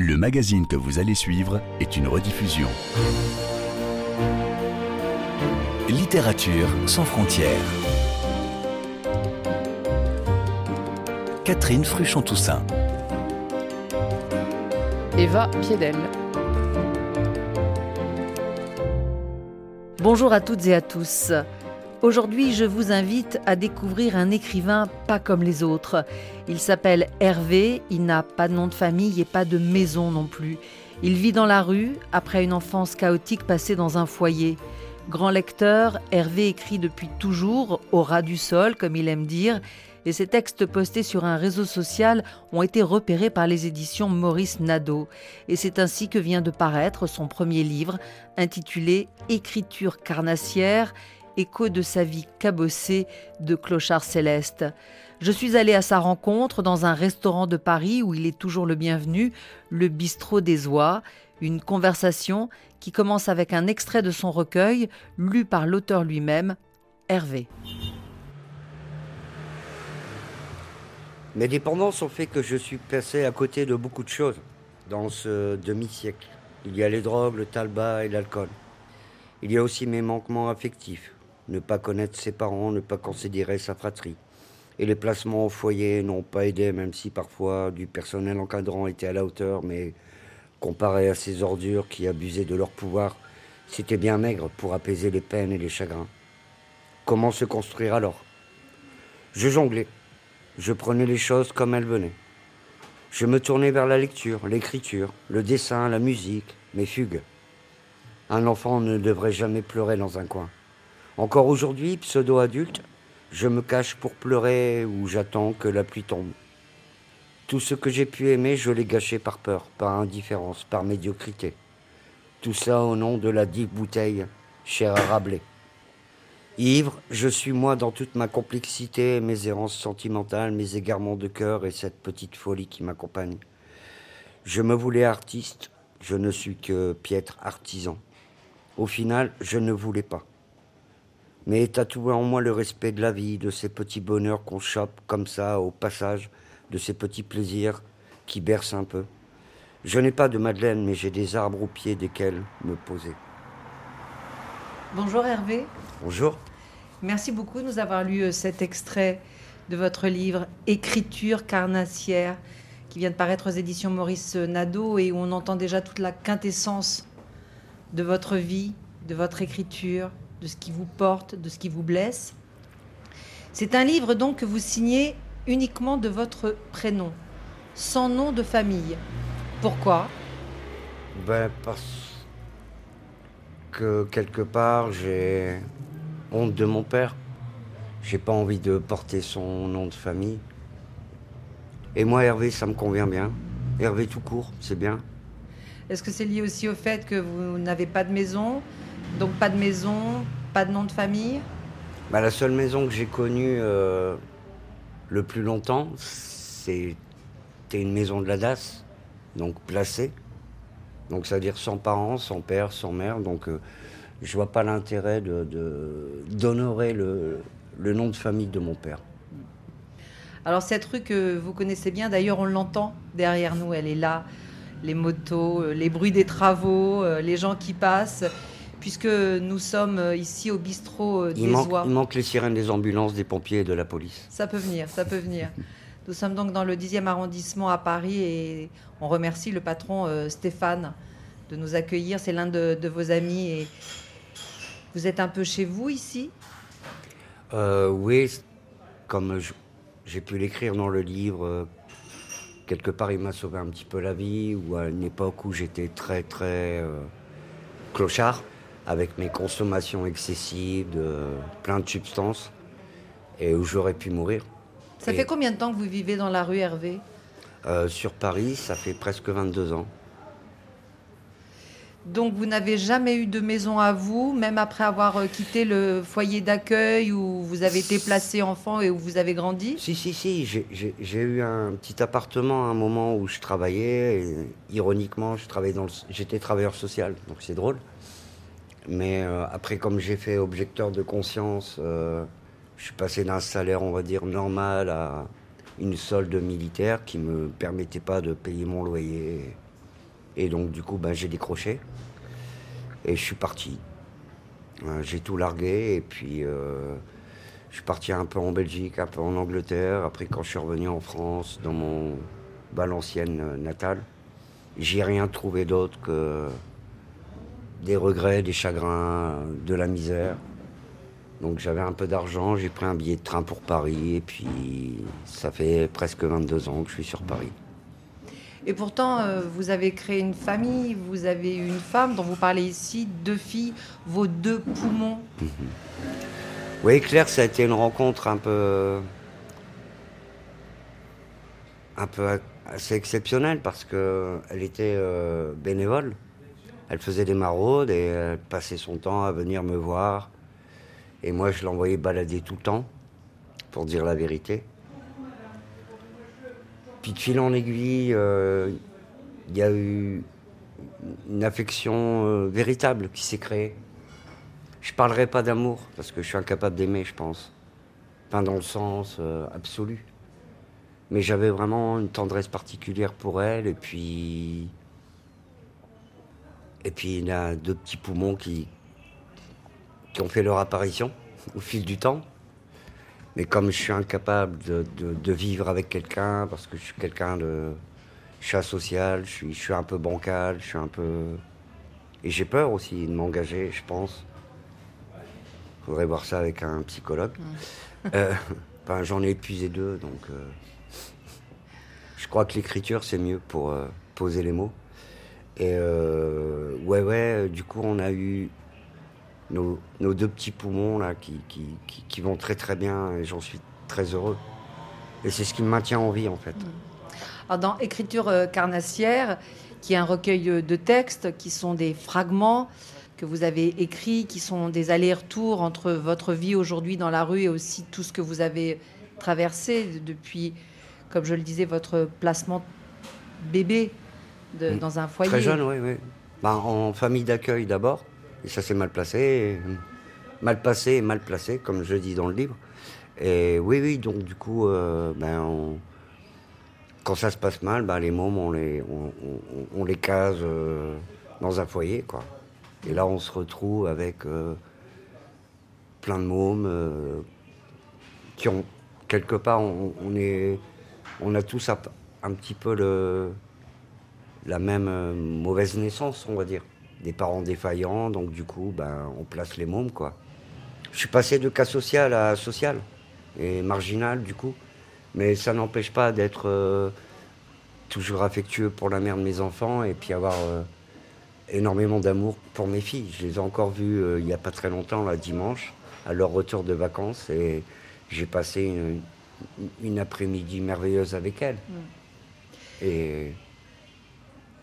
Le magazine que vous allez suivre est une rediffusion. Littérature sans frontières. Catherine Fruchon-Toussaint. Eva Piedel. Bonjour à toutes et à tous. Aujourd'hui, je vous invite à découvrir un écrivain pas comme les autres. Il s'appelle Hervé, il n'a pas de nom de famille et pas de maison non plus. Il vit dans la rue après une enfance chaotique passée dans un foyer. Grand lecteur, Hervé écrit depuis toujours au ras du sol, comme il aime dire, et ses textes postés sur un réseau social ont été repérés par les éditions Maurice Nadeau. Et c'est ainsi que vient de paraître son premier livre, intitulé Écriture carnassière écho de sa vie cabossée de clochard céleste. Je suis allée à sa rencontre dans un restaurant de Paris où il est toujours le bienvenu, le bistrot des oies, une conversation qui commence avec un extrait de son recueil, lu par l'auteur lui-même, Hervé. Mes dépendances ont fait que je suis passé à côté de beaucoup de choses dans ce demi-siècle. Il y a les drogues, le tabac et l'alcool. Il y a aussi mes manquements affectifs, ne pas connaître ses parents, ne pas considérer sa fratrie. Et les placements au foyer n'ont pas aidé, même si parfois du personnel encadrant était à la hauteur, mais comparé à ces ordures qui abusaient de leur pouvoir, c'était bien maigre pour apaiser les peines et les chagrins. Comment se construire alors? Je jonglais. Je prenais les choses comme elles venaient. Je me tournais vers la lecture, l'écriture, le dessin, la musique, mes fugues. Un enfant ne devrait jamais pleurer dans un coin. Encore aujourd'hui, pseudo-adulte, je me cache pour pleurer ou j'attends que la pluie tombe. Tout ce que j'ai pu aimer, je l'ai gâché par peur, par indifférence, par médiocrité. Tout ça au nom de la dite bouteille, chère à Rabelais. Ivre, je suis moi dans toute ma complexité, mes errances sentimentales, mes égarements de cœur et cette petite folie qui m'accompagne. Je me voulais artiste, je ne suis que piètre artisan. Au final, je ne voulais pas mais tatoué en moi le respect de la vie, de ces petits bonheurs qu'on chope comme ça au passage, de ces petits plaisirs qui bercent un peu. Je n'ai pas de Madeleine, mais j'ai des arbres aux pieds desquels me poser. Bonjour Hervé. Bonjour. Merci beaucoup de nous avoir lu euh, cet extrait de votre livre Écriture carnassière qui vient de paraître aux éditions Maurice Nadeau et où on entend déjà toute la quintessence de votre vie, de votre écriture, de ce qui vous porte, de ce qui vous blesse. C'est un livre donc que vous signez uniquement de votre prénom, sans nom de famille. Pourquoi? Ben parce que quelque part j'ai honte de mon père. J'ai pas envie de porter son nom de famille. Et moi Hervé, ça me convient bien. Hervé tout court, c'est bien. Est-ce que c'est lié aussi au fait que vous n'avez pas de maison? Donc pas de maison, pas de nom de famille bah, La seule maison que j'ai connue euh, le plus longtemps, c'était une maison de la DAS, donc placée. Donc ça veut dire sans parents, sans père, sans mère. Donc euh, je vois pas l'intérêt d'honorer le, le nom de famille de mon père. Alors cette rue que vous connaissez bien, d'ailleurs on l'entend derrière nous, elle est là, les motos, euh, les bruits des travaux, les gens qui passent puisque nous sommes euh, ici au bistrot euh, des il manque, Oies. Il manque les sirènes des ambulances, des pompiers et de la police. Ça peut venir, ça peut venir. Nous sommes donc dans le 10e arrondissement à Paris et on remercie le patron euh, Stéphane de nous accueillir. C'est l'un de, vos amis et vous êtes un peu chez vous ici? Oui, comme j'ai pu l'écrire dans le livre, quelque part il m'a sauvé un petit peu la vie, ou à une époque où j'étais très très clochard avec mes consommations excessives de plein de substances et où j'aurais pu mourir. Ça fait combien de temps que vous vivez dans la rue Hervé? Euh, Sur Paris, ça fait presque 22 ans. Donc vous n'avez jamais eu de maison à vous, même après avoir euh, quitté le foyer d'accueil où vous avez été placé enfant et où vous avez grandi? Si, si, si. J'ai eu un petit appartement à un moment où je travaillais. Et, ironiquement, j'étais travailleur social, donc c'est drôle. Mais euh, après, comme j'ai fait objecteur de conscience, euh, je suis passé d'un salaire, on va dire, normal à une solde militaire qui ne me permettait pas de payer mon loyer. Et donc, du coup, ben, j'ai décroché. Et je suis parti. Euh, j'ai tout largué. Et puis, je suis parti un peu en Belgique, un peu en Angleterre. Après, quand je suis revenu en France, dans mon Valenciennes natale, j'ai rien trouvé d'autre que des regrets, des chagrins, de la misère. Donc j'avais un peu d'argent, j'ai pris un billet de train pour Paris et puis ça fait presque 22 ans que je suis sur Paris. Et pourtant, euh, vous avez créé une famille, vous avez une femme dont vous parlez ici, deux filles, vos deux poumons. Mhm. Oui, Claire, ça a été une rencontre un peu, un peu assez exceptionnelle parce qu'elle était euh, bénévole. Elle faisait des maraudes et elle passait son temps à venir me voir et moi, je l'envoyais balader tout le temps, pour dire la vérité. Puis de fil en aiguille, euh, il y a eu une affection euh, véritable qui s'est créée. Je parlerai pas d'amour, parce que je suis incapable d'aimer, je pense. Enfin, dans le sens euh, absolu. Mais j'avais vraiment une tendresse particulière pour elle, et puis. Et puis, il y a deux petits poumons qui, qui ont fait leur apparition au fil du temps. Mais comme je suis incapable de, vivre avec quelqu'un, parce que je suis quelqu'un de. Je suis asocial, je suis, je suis un peu bancal, je suis un peu. Et j'ai peur aussi de m'engager, je pense. Il faudrait voir ça avec un psychologue. Euh, enfin, J'en ai épuisé deux, donc. Euh, je crois que l'écriture, c'est mieux pour euh, poser les mots. Et ouais, ouais, du coup, on a eu nos, deux petits poumons là qui, vont très très bien et j'en suis très heureux. Et c'est ce qui me maintient en vie en fait. Alors dans Écriture euh, carnassière, qui est un recueil euh, de textes qui sont des fragments que vous avez écrits, qui sont des allers-retours entre votre vie aujourd'hui dans la rue et aussi tout ce que vous avez traversé depuis, comme je le disais, votre placement bébé de, mm. dans un foyer. Très jeune, oui, oui. Ben, en famille d'accueil d'abord. Et ça s'est mal placé, mal passé et mal placé, comme je dis dans le livre. Et oui, oui, donc du coup, euh, ben, quand ça se passe mal, ben, les mômes, on les, on, les case euh, dans un foyer, quoi. Et là, on se retrouve avec euh, plein de mômes qui ont, quelque part, on, est, on a tous un, un petit peu le, la même mauvaise naissance, on va dire des parents défaillants, donc du coup, ben, on place les mômes, quoi. Je suis passé de cas social à social, et marginal, du coup. Mais ça n'empêche pas d'être euh, toujours affectueux pour la mère de mes enfants, et puis avoir euh, énormément d'amour pour mes filles. Je les ai encore vues euh, il n'y a pas très longtemps, là, dimanche, à leur retour de vacances, et j'ai passé une, après-midi merveilleuse avec elles. Mm. Et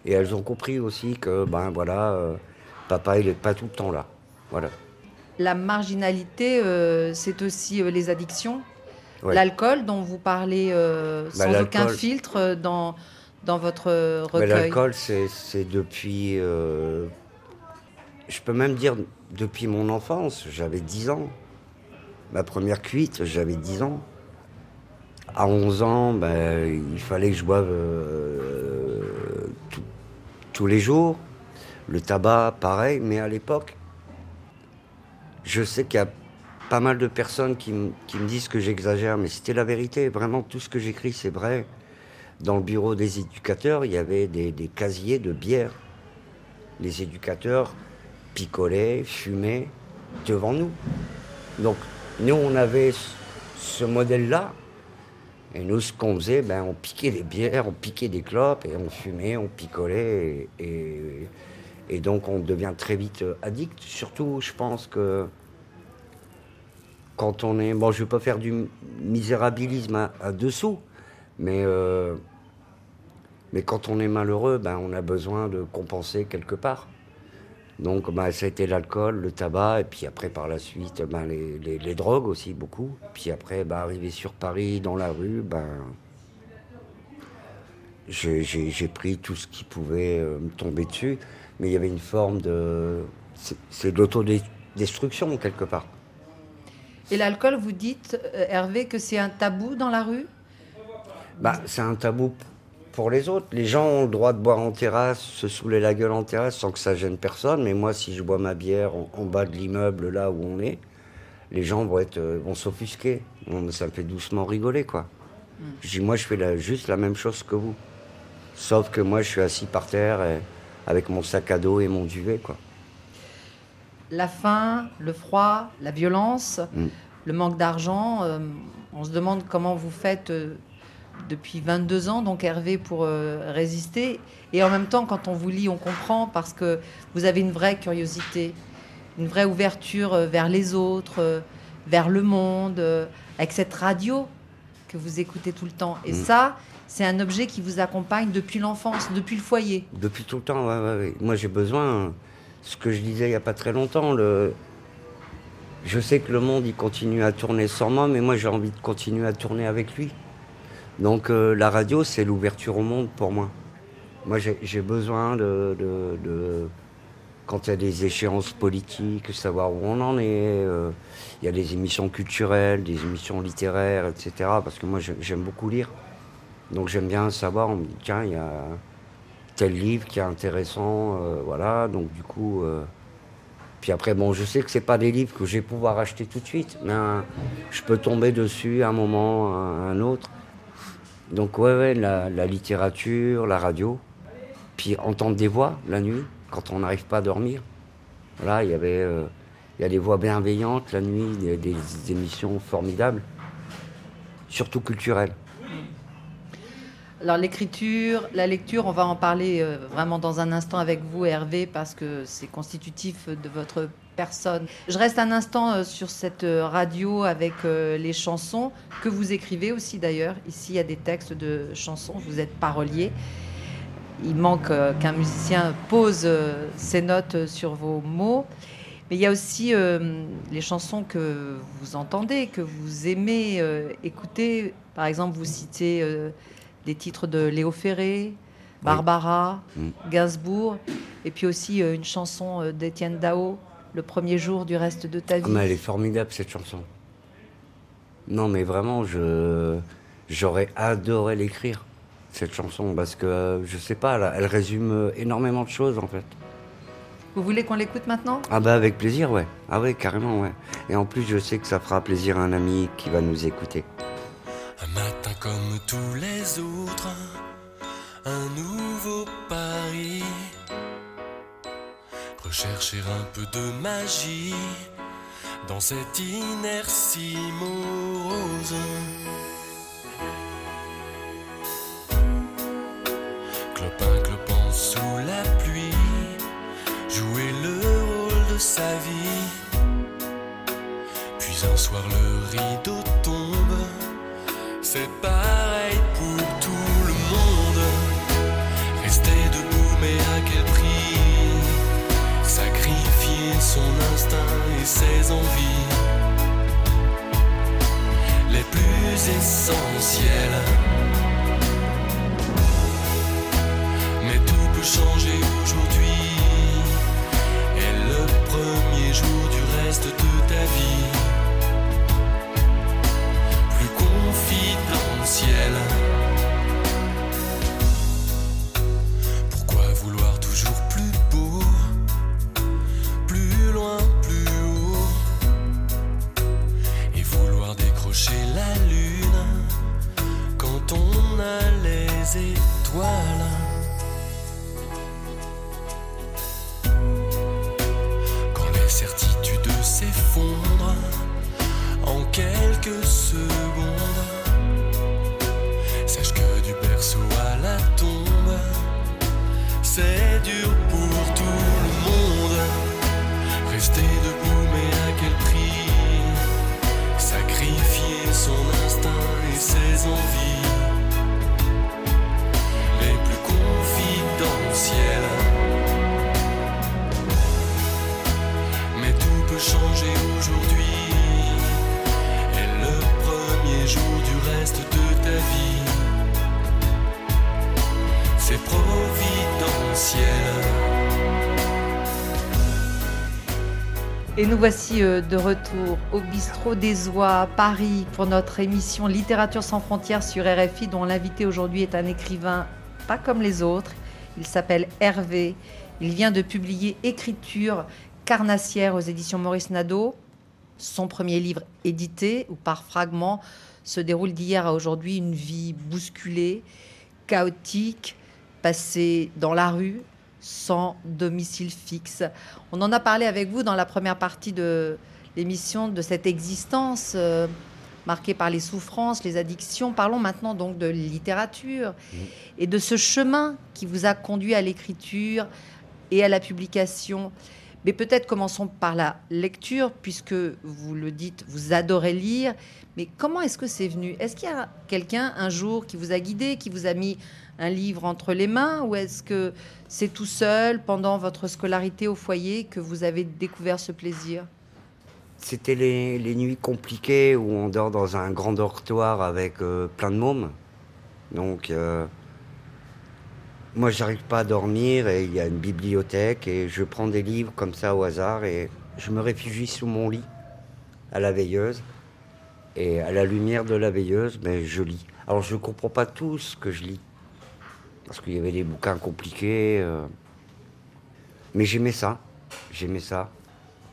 et elles ont compris aussi que, ben voilà, euh, papa, il n'est pas tout le temps là. Voilà. La marginalité, euh, c'est aussi euh, les addictions. L'alcool, dont vous parlez bah, sans aucun filtre dans, dans votre recueil. L'alcool, c'est depuis. je peux même dire depuis mon enfance. J'avais 10 ans. Ma première cuite, j'avais 10 ans. À 11 ans, ben, il fallait que je boive tous les jours. Le tabac, pareil, mais à l'époque, je sais qu'il y a pas mal de personnes qui, me disent que j'exagère, mais c'était la vérité. Vraiment, tout ce que j'écris, c'est vrai. Dans le bureau des éducateurs, il y avait des, casiers de bière. Les éducateurs picolaient, fumaient devant nous. Donc, nous, on avait ce modèle-là et nous, ce qu'on faisait, ben, on piquait des bières, on piquait des clopes, et on fumait, on picolait. Et, donc, on devient très vite addict. Surtout, je pense que quand on est. Bon, je ne vais pas faire du misérabilisme à, dessous, mais, euh, mais quand on est malheureux, ben, on a besoin de compenser quelque part. Donc bah, ça a été l'alcool, le tabac, et puis après par la suite ben, les, drogues aussi beaucoup. Puis après, bah, arrivé sur Paris, dans la rue, ben, j'ai pris tout ce qui pouvait euh, me tomber dessus. Mais il y avait une forme de... C'est de l'autodestruction quelque part. Et l'alcool, vous dites, euh, Hervé, que c'est un tabou dans la rue? Bah, C'est un tabou pour les autres. Les gens ont le droit de boire en terrasse, se saouler la gueule en terrasse sans que ça gêne personne. Mais moi, si je bois ma bière en, bas de l'immeuble, là où on est, les gens vont, être, euh, vont s'offusquer. ça me fait doucement rigoler, quoi. Mm. Je dis, moi, je fais juste la même chose que vous. Sauf que moi, je suis assis par terre avec mon sac à dos et mon duvet, quoi. La faim, le froid, la violence, mm. le manque d'argent, euh, on se demande comment vous faites euh, depuis 22 ans, donc Hervé, pour euh, résister. Et en même temps, quand on vous lit, on comprend parce que vous avez une vraie curiosité, une vraie ouverture euh, vers les autres, euh, vers le monde, avec cette radio que vous écoutez tout le temps. Et mm. ça, c'est un objet qui vous accompagne depuis l'enfance, depuis le foyer. Depuis tout le temps. Moi, j'ai besoin, ce que je disais il n'y a pas très longtemps, le... je sais que le monde, il continue à tourner sans moi, mais moi, j'ai envie de continuer à tourner avec lui. Donc euh, la radio, c'est l'ouverture au monde pour moi. Moi, j'ai besoin de, quand il y a des échéances politiques, savoir où on en est. Euh, il y a des émissions culturelles, des émissions littéraires, etc. Parce que moi, j'aime beaucoup lire. Donc j'aime bien savoir, on me dit, tiens, il y a tel livre qui est intéressant, euh, voilà. Donc du coup... Puis après, bon, je sais que c'est pas des livres que je vais pouvoir acheter tout de suite, mais je peux tomber dessus à un moment, à un autre. Donc ouais, ouais la, littérature, la radio, puis entendre des voix la nuit quand on n'arrive pas à dormir. Voilà, il y avait, euh, il y a des voix bienveillantes la nuit, des, émissions formidables, surtout culturelles. Alors l'écriture, la lecture, on va en parler euh, vraiment dans un instant avec vous Hervé parce que c'est constitutif de votre personne. Je reste un instant euh, sur cette euh, radio avec les chansons que vous écrivez aussi d'ailleurs. Ici, il y a des textes de chansons, vous êtes parolier. Il manque qu'un musicien pose ses notes sur vos mots. Mais il y a aussi les chansons que vous entendez, que vous aimez écouter. Par exemple, vous citez des titres de Léo Ferré, Barbara, mm. Gainsbourg, et puis aussi une chanson d'Étienne Dao, le premier jour du reste de ta vie. mais elle est formidable cette chanson. Non mais vraiment, je j'aurais adoré l'écrire cette chanson parce que je sais pas, elle, résume énormément de choses en fait. Vous voulez qu'on l'écoute maintenant? Ah bah avec plaisir, ouais. Ah ouais, carrément, ouais. Et en plus, je sais que ça fera plaisir à un ami qui va nous écouter. Comme tous les autres, un nouveau Paris Rechercher un peu de magie dans cette inertie morose. Clopin clopin sous la pluie, jouer le rôle de sa vie. Puis un soir le rideau c'est pareil pour tout le monde. Rester debout mais à quel prix? Son instinct et ses envies les plus essentielles. Mais tout peut changer aujourd'hui. Et le premier jour du reste de ta vie, Et nous voici euh, de retour au bistrot des Oies Paris pour notre émission Littérature sans frontières sur RFI dont l'invité aujourd'hui est un écrivain pas comme les autres. Il s'appelle Hervé. Il vient de publier Écriture carnassière aux éditions Maurice Nadeau. Son premier livre édité, ou par fragments, se déroule d'hier à aujourd'hui une vie bousculée, chaotique, passée dans la rue, sans domicile fixe. On en a parlé avec vous dans la première partie de l'émission de cette existence euh, marquée par les souffrances, les addictions. Parlons maintenant donc de littérature Mmh. et de ce chemin qui vous a conduit à l'écriture et à la publication. Mais peut-être commençons par la lecture, puisque vous le dites, vous adorez lire. Mais comment est-ce que c'est venu? Est-ce qu'il y a quelqu'un un jour qui vous a guidé, qui vous a mis un livre entre les mains? Ou est-ce que c'est tout seul, pendant votre scolarité au foyer, que vous avez découvert ce plaisir? C'était les, les nuits compliquées où on dort dans un grand dortoir avec euh, plein de mômes. Donc, euh, moi, j'arrive pas à dormir et il y a une bibliothèque et je prends des livres comme ça au hasard et je me réfugie sous mon lit à la veilleuse. Et à la lumière de la veilleuse, ben, je lis. Alors, je comprends pas tout ce que je lis. Parce qu'il y avait des bouquins compliqués. euh, Mais j'aimais ça. J'aimais ça.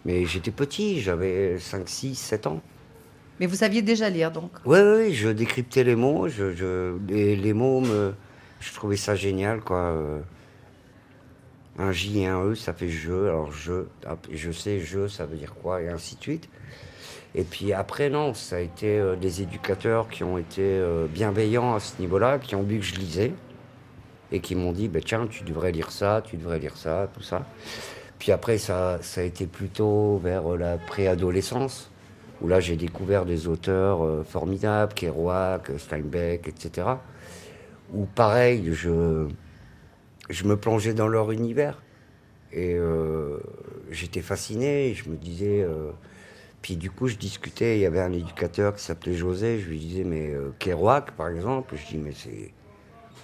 Mais j'étais petit, j'avais 5, 6, 7 ans. Mais vous saviez déjà lire, donc? Oui, oui, je décryptais les mots. Je, je- les, les mots, me, je trouvais ça génial, quoi. euh. Un J et un E, ça fait je. Alors je, je sais, je, ça veut dire quoi, et ainsi de suite. Et puis après, non, ça a été euh, des éducateurs qui ont été euh, bienveillants à ce niveau-là, qui ont vu que je lisais, et qui m'ont dit, bah, tiens, tu devrais lire ça, tu devrais lire ça, tout ça. Puis après, ça, ça a été plutôt vers la préadolescence, où là, j'ai découvert des auteurs formidables, Kerouac, Steinbeck, etc. Où pareil, je, je me plongeais dans leur univers. Et euh, j'étais fasciné, je me disais... euh, puis du coup, je discutais, il y avait un éducateur qui s'appelait José, je lui disais, mais euh, Kerouac, par exemple, je dis, mais c'est,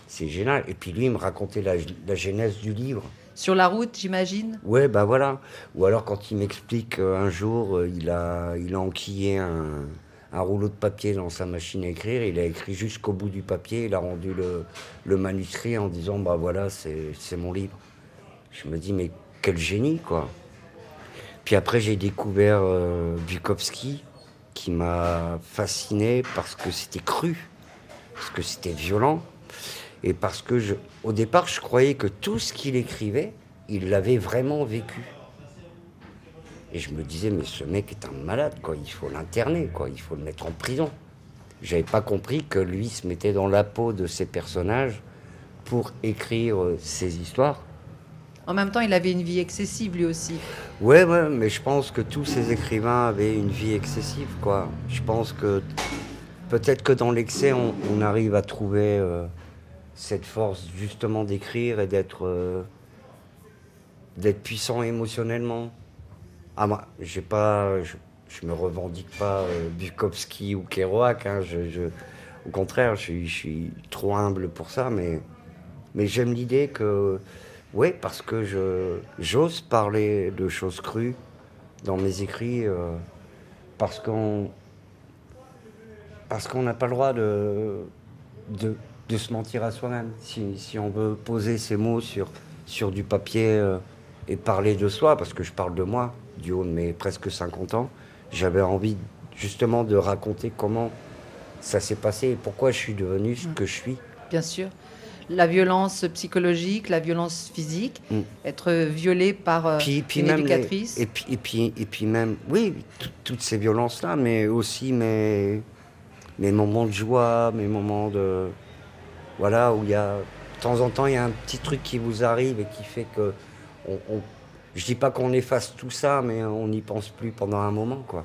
c'est génial. Et puis lui, il me racontait la, la genèse du livre. Sur la route, j'imagine? Ouais, bah voilà. Ou alors quand il m'explique qu'un jour, euh, il a, il a enquillé un, un rouleau de papier dans sa machine à écrire, il a écrit jusqu'au bout du papier, il a rendu le, manuscrit en disant, bah voilà, c'est, c'est mon livre. Je me dis, mais quel génie, quoi. Puis après, j'ai découvert euh, Bukowski, qui m'a fasciné parce que c'était cru, parce que c'était violent, et parce que, je, au départ, je croyais que tout ce qu'il écrivait, il l'avait vraiment vécu. Et je me disais, mais ce mec est un malade, quoi. Il faut l'interner, quoi. Il faut le mettre en prison. J'avais pas compris que lui se mettait dans la peau de ses personnages pour écrire euh, ses histoires. En même temps, il avait une vie excessive lui aussi. Ouais, ouais, mais je pense que tous ces écrivains avaient une vie excessive, quoi. Je pense que peut-être que dans l'excès, on, on arrive à trouver euh, cette force justement d'écrire et d'être euh, d'être puissant émotionnellement. Ah, moi, j'ai pas, je, je me revendique pas euh, Bukowski ou Kerouac. hein, au contraire, je, suis- trop humble pour ça, mais mais j'aime l'idée que, oui, parce que je j'ose parler de choses crues dans mes écrits, euh, parce qu'on parce qu'on n'a pas le droit de, de, se mentir à soi-même. Si, si on veut poser ces mots sur, sur du papier euh, et parler de soi, parce que je parle de moi, du haut de mes presque 50 ans, j'avais envie justement de raconter comment ça s'est passé et pourquoi je suis devenu ce que je suis. bien sûr. La violence psychologique, la violence physique, Mm. être violé par euh, Puis, puis une les- éducatrice. et, puis, et, puis, et puis même, oui, tout- toutes ces violences-là, mais aussi mes, mes moments de joie, mes moments de... Voilà, où il y a... De temps en temps, il y a un petit truc qui vous arrive et qui fait que... On, on- je dis pas qu'on efface tout ça, mais on n'y pense plus pendant un moment, quoi.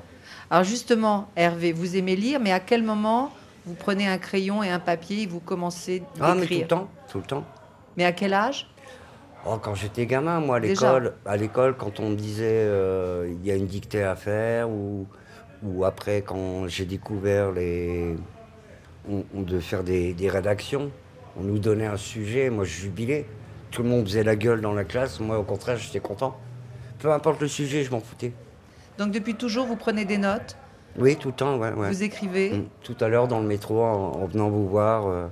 Alors justement, Hervé, vous aimez lire, mais à quel moment vous prenez un crayon et un papier et vous commencez Ah, mais tout le d'écrire temps, tout le temps. Mais à quel âge? Oh, quand j'étais gamin, moi, à l'école, à l'école, quand on me disait euh, il y a une dictée à faire, ou, ou après quand j'ai découvert les, on, on de faire des, des rédactions, on nous donnait un sujet, moi je jubilais. Tout le monde faisait la gueule dans la classe, moi au contraire j'étais content. Peu importe le sujet, je m'en foutais. Donc depuis toujours, vous prenez des notes, Oui, tout le temps, ouais. ouais. vous écrivez? Mm. Tout à l'heure dans le métro, en, en venant vous voir, euh,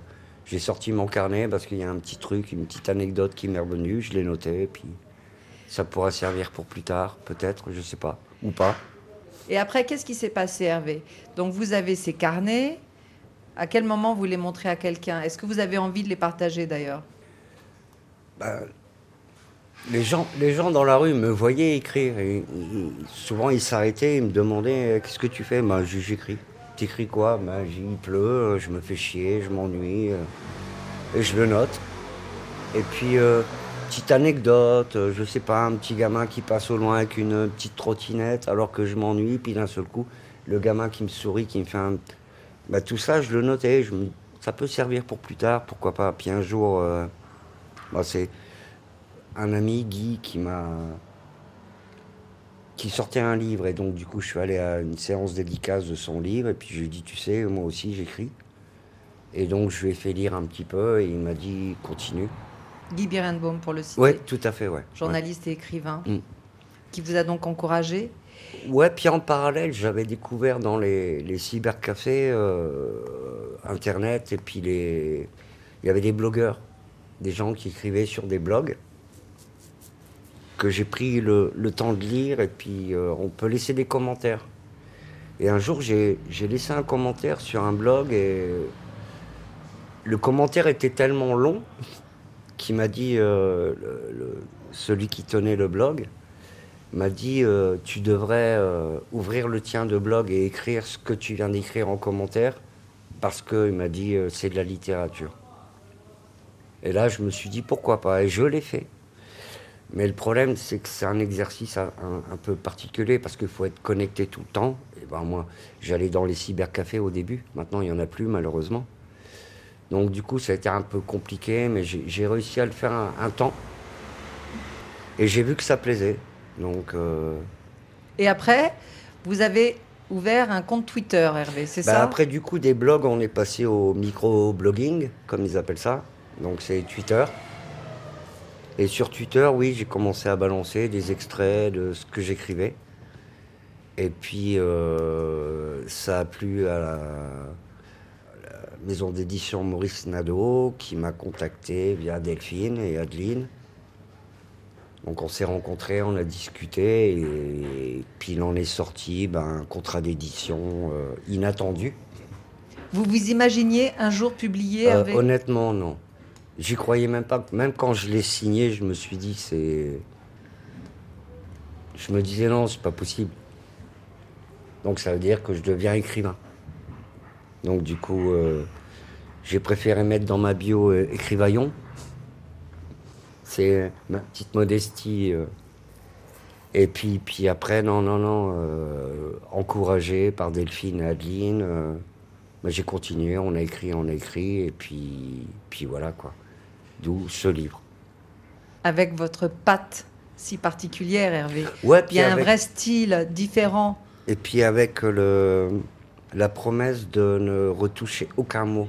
J'ai sorti mon carnet parce qu'il y a un petit truc, une petite anecdote qui m'est revenue. Je l'ai noté, puis ça pourra servir pour plus tard, peut-être, je sais pas, ou pas. Et après, qu'est-ce qui s'est passé, Hervé? Donc, vous avez ces carnets. À quel moment vous les montrez à quelqu'un? Est-ce que vous avez envie de les partager d'ailleurs? Ben, les, gens, dans la rue me voyaient écrire. Et, souvent, ils s'arrêtaient, ils me demandaient euh, Qu'est-ce que tu fais? Ben, J'écris. T'écris quoi? Ben, Il pleut, euh, je me fais chier, je m'ennuie. euh, et je le note. Et puis, petite anecdote, je sais pas, un petit gamin qui passe au loin avec une petite trottinette alors que je m'ennuie, puis d'un seul coup, le gamin qui me sourit, qui me fait un. Bah, tout ça, je le notais. Je me... Ça peut servir pour plus tard, pourquoi pas. Puis un jour, bah, c'est un ami, Guy, qui m'a. qui sortait un livre. Et donc, du coup, je suis allé à une séance dédicace de son livre. Et puis, je lui ai dit, tu sais, moi aussi, j'écris. Et donc, je lui ai fait lire un petit peu. Et il m'a dit, continue. Guy Birenbaum, pour le citer, Oui, tout à fait, ouais. journaliste et écrivain, Mm. qui vous a donc encouragé. Ouais, puis en parallèle, j'avais découvert dans les, les cybercafés euh, Internet, et puis les... il y avait des blogueurs, des gens qui écrivaient sur des blogs, que j'ai pris le, temps de lire, et puis euh, on peut laisser des commentaires. Et un jour, j'ai laissé un commentaire sur un blog, et le commentaire était tellement long qu'il m'a dit, euh, celui qui tenait le blog, m'a dit euh, tu devrais ouvrir le tien de blog et écrire ce que tu viens d'écrire en commentaire parce que il m'a dit c'est de la littérature. Et là je me suis dit pourquoi pas et je l'ai fait. Mais le problème c'est que c'est un exercice un, peu particulier parce qu'il faut être connecté tout le temps. Et ben moi j'allais dans les cybercafés au début, maintenant il y en a plus malheureusement. Donc du coup ça a été un peu compliqué mais j'ai réussi à le faire un- un temps. Et j'ai vu que ça plaisait. Donc, euh, Et après, vous avez ouvert un compte Twitter, Hervé, c'est bah, ça? après, du coup, des blogs, on est passé au micro-blogging, comme ils appellent ça. Donc, c'est Twitter. Et sur Twitter, oui, j'ai commencé à balancer des extraits de ce que j'écrivais. Et puis, euh, ça a plu à la, à la maison d'édition Maurice Nadeau, qui m'a contacté via Delphine et Adeline. Donc on s'est rencontrés, on a discuté, et, puis il en est sorti ben, un contrat d'édition euh, inattendu. Vous vous imaginiez un jour publier, Euh, honnêtement, non. J'y croyais même pas. Même quand je l'ai signé, je me suis dit, c'est. Je me disais, non, c'est pas possible. Donc ça veut dire que je deviens écrivain. Donc du coup, euh, j'ai préféré mettre dans ma bio euh, écrivaillon. C'est ma petite modestie. euh. Et puis, puis après, non, non, non, encouragé par Delphine et Adeline. bah, j'ai continué, on a écrit, on a écrit, et puis, puis voilà quoi. D'où ce livre. Avec votre patte si particulière, Hervé. Ouais, Il puis y a un vrai style différent. Et puis avec le, la promesse de ne retoucher aucun mot.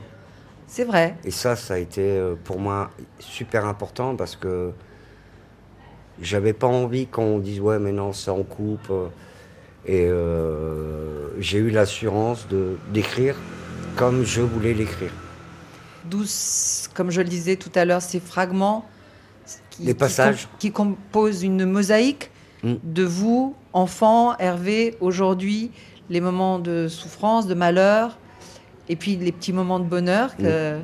C'est vrai. Et ça, ça a été euh, pour moi super important parce que j'avais pas envie qu'on dise ouais mais non ça on coupe. Et euh, j'ai eu l'assurance de d'écrire comme je voulais l'écrire. D'où, comme je le disais tout à l'heure, ces fragments qui, Les passages. qui composent une mosaïque Mm. de vous, enfant, Hervé, aujourd'hui, les moments de souffrance, de malheur, et puis les petits moments de bonheur que-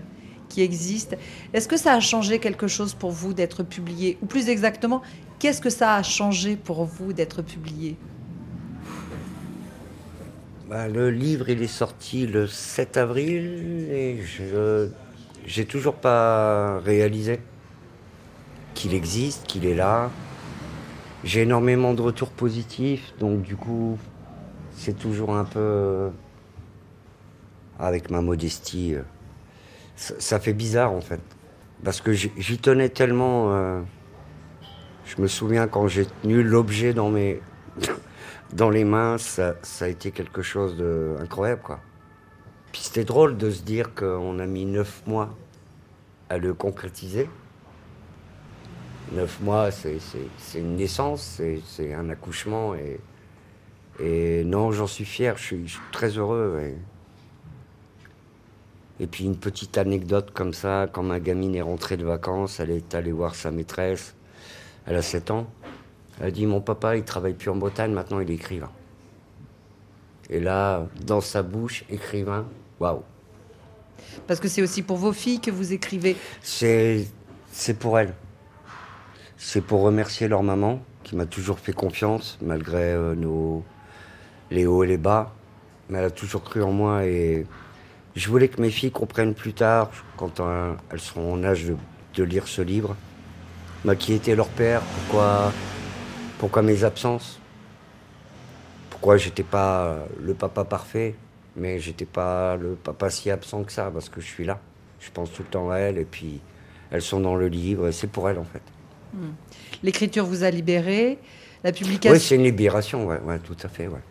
qui existent. Est-ce que ça a changé quelque chose pour vous d'être publié? Ou plus exactement, qu'est-ce que ça a changé pour vous d'être publié? Bah, le livre, il est sorti le 7 avril et je j'ai toujours pas réalisé qu'il existe, qu'il est là. J'ai énormément de retours positifs, donc du coup, c'est toujours un peu euh, avec ma modestie. euh, ça, fait bizarre en fait, parce que j'y j'y tenais tellement. euh, je me souviens quand j'ai tenu l'objet dans mes dans les mains, ça, ça a été quelque chose d'incroyable, quoi. Puis c'était drôle de se dire qu'on a mis neuf mois à le concrétiser. Neuf mois, c'est une naissance, c'est un accouchement. Et, non, j'en suis fier, je suis, très heureux. et puis une petite anecdote comme ça, quand ma gamine est rentrée de vacances, elle est allée voir sa maîtresse, elle a 7 ans, elle a dit mon papa il travaille plus en Bretagne, maintenant il est écrivain. Et là, dans sa bouche, écrivain, waouh. Parce que c'est aussi pour vos filles que vous écrivez. C'est, c'est pour elles. C'est pour remercier leur maman, qui m'a toujours fait confiance, malgré euh, nos, les hauts et les bas. Mais elle a toujours cru en moi et je voulais que mes filles comprennent plus tard, quand euh, elles seront en âge de, de lire ce livre, bah, qui était leur père, pourquoi, pourquoi mes absences, pourquoi j'étais pas le papa parfait, mais j'étais pas le papa si absent que ça, parce que je suis là. Je pense tout le temps à elles, et puis elles sont dans le livre, et c'est pour elles en fait. L'écriture vous a libéré. La publication. Oui, c'est une libération, ouais, ouais, tout à fait, ouais.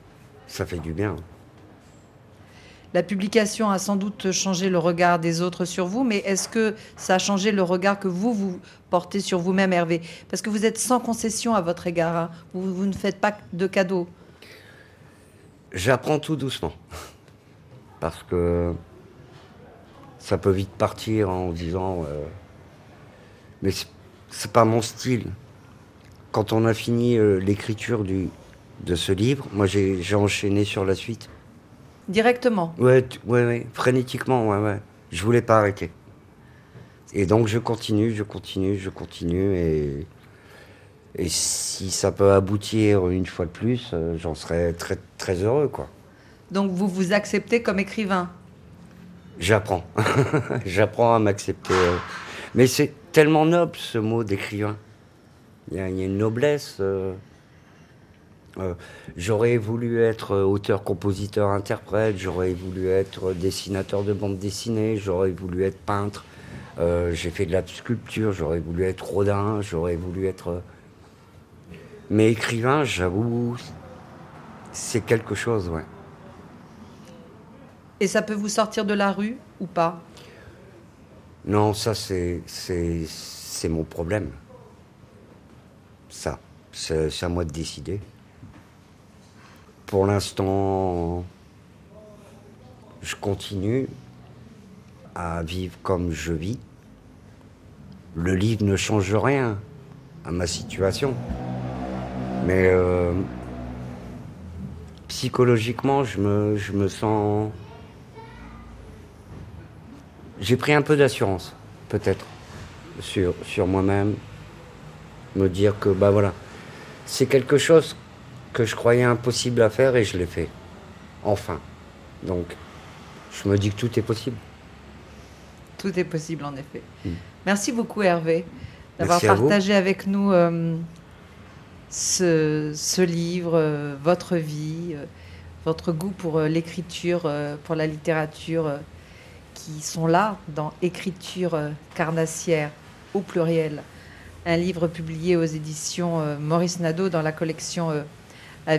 Ça fait du bien. La publication a sans doute changé le regard des autres sur vous, mais est-ce que ça a changé le regard que vous, vous portez sur vous-même, Hervé? Parce que vous êtes sans concession à votre égard. hein. Vous, vous ne faites pas de cadeaux. J'apprends tout doucement. Parce que ça peut vite partir en disant. euh, mais c'est- pas mon style. Quand on a fini euh, l'écriture du- de ce livre, moi j'ai enchaîné sur la suite. Directement? Ouais, ouais, ouais, frénétiquement, ouais, ouais. Je voulais pas arrêter. Et donc je continue, je continue, je continue. Et, et si ça peut aboutir une fois de plus, euh, j'en serais très, très heureux, quoi. Donc vous vous acceptez comme écrivain? J'apprends. J'apprends à m'accepter. euh. Mais c'est tellement noble ce mot d'écrivain. Il y, a il y a une noblesse. euh. Euh, j'aurais voulu être auteur, compositeur, interprète. J'aurais voulu être dessinateur de bande dessinée. J'aurais voulu être peintre. Euh, J'ai fait de la sculpture. J'aurais voulu être rodin. J'aurais voulu être. Mais écrivain, j'avoue, c'est quelque chose, ouais. Et ça peut vous sortir de la rue ou pas? Non, ça, c'est, c'est, mon problème. Ça, c'est à moi de décider. Pour l'instant, je continue à vivre comme je vis. Le livre ne change rien à ma situation. Mais euh, psychologiquement, je me, je me sens j'ai pris un peu d'assurance, peut-être, sur, sur moi-même. Me dire que, bah voilà, c'est quelque chose que je croyais impossible à faire et je l'ai fait. Enfin. Donc, je me dis que tout est possible. Tout est possible en effet. Mm. Merci beaucoup Hervé d'avoir partagé avec nous euh, ce, ce livre, euh, votre vie, euh, votre goût pour euh, l'écriture, pour la littérature, qui sont là dans Écriture carnassière au pluriel. Un livre publié aux éditions Maurice Nadeau dans la collection euh, À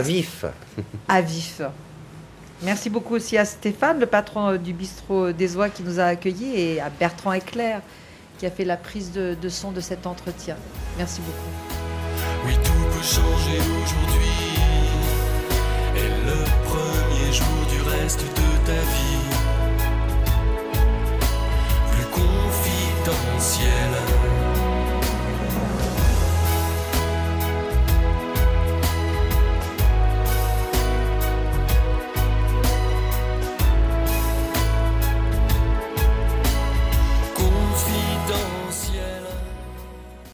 vif. À Merci. beaucoup aussi à Stéphane, le patron du bistrot des Oies qui nous a accueillis, et à Bertrand Eclair qui a fait la prise de, de son de cet entretien. Merci beaucoup. Oui, tout peut changer aujourd'hui. Et le premier jour du reste de ta vie, plus confidentiel.